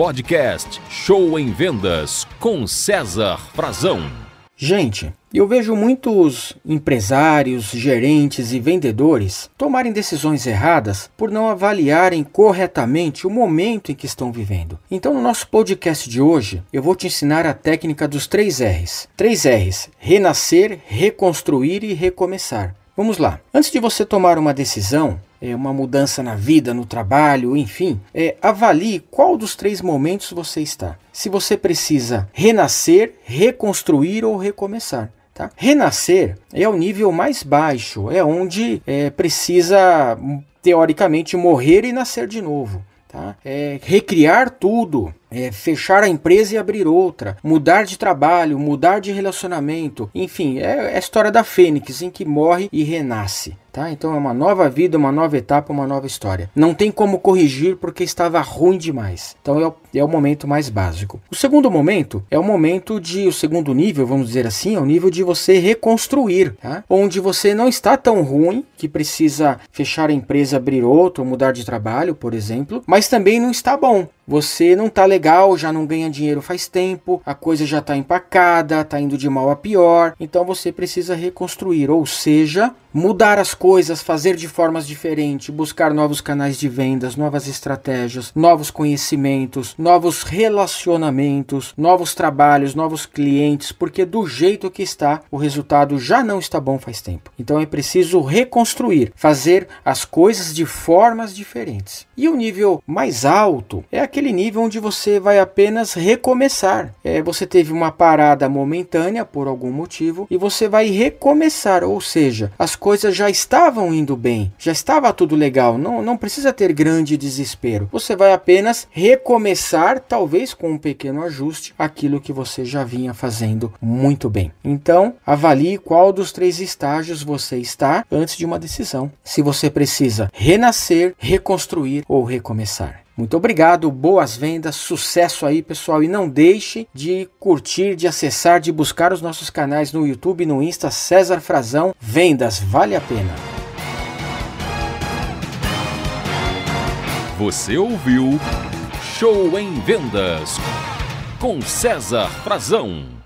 podcast Show em Vendas com César Frazão. Gente, eu vejo muitos empresários, gerentes e vendedores tomarem decisões erradas por não avaliarem corretamente o momento em que estão vivendo. Então, no nosso podcast de hoje, eu vou te ensinar a técnica dos três R's. Três R's: renascer, reconstruir e recomeçar. Vamos lá. Antes de você tomar uma decisão, é, uma mudança na vida, no trabalho, enfim, é, avalie qual dos três momentos você está. Se você precisa renascer, reconstruir ou recomeçar. Tá? Renascer é o nível mais baixo, é onde é, precisa, teoricamente, morrer e nascer de novo. Tá? É, recriar tudo, é, fechar a empresa e abrir outra, mudar de trabalho, mudar de relacionamento, enfim, é, é a história da Fênix em que morre e renasce. Tá? Então é uma nova vida, uma nova etapa, uma nova história. Não tem como corrigir porque estava ruim demais. Então é o, é o momento mais básico. O segundo momento é o momento de, o segundo nível, vamos dizer assim, é o nível de você reconstruir, tá? onde você não está tão ruim que precisa fechar a empresa, abrir outra, mudar de trabalho, por exemplo, mas também não está bom. Você não está legal, já não ganha dinheiro faz tempo, a coisa já está empacada, está indo de mal a pior, então você precisa reconstruir, ou seja, mudar as coisas, fazer de formas diferentes, buscar novos canais de vendas, novas estratégias, novos conhecimentos, novos relacionamentos, novos trabalhos, novos clientes, porque do jeito que está, o resultado já não está bom faz tempo. Então é preciso reconstruir, fazer as coisas de formas diferentes. E o nível mais alto é aquele nível onde você vai apenas recomeçar. É, você teve uma parada momentânea por algum motivo e você vai recomeçar, ou seja, as coisas já estavam indo bem, já estava tudo legal, não, não precisa ter grande desespero. Você vai apenas recomeçar, talvez com um pequeno ajuste, aquilo que você já vinha fazendo muito bem. Então, avalie qual dos três estágios você está antes de uma decisão. Se você precisa renascer, reconstruir ou recomeçar. Muito obrigado, boas vendas, sucesso aí, pessoal. E não deixe de curtir, de acessar, de buscar os nossos canais no YouTube e no Insta César Frazão. Vendas, vale a pena. Você ouviu Show em Vendas com César Frazão.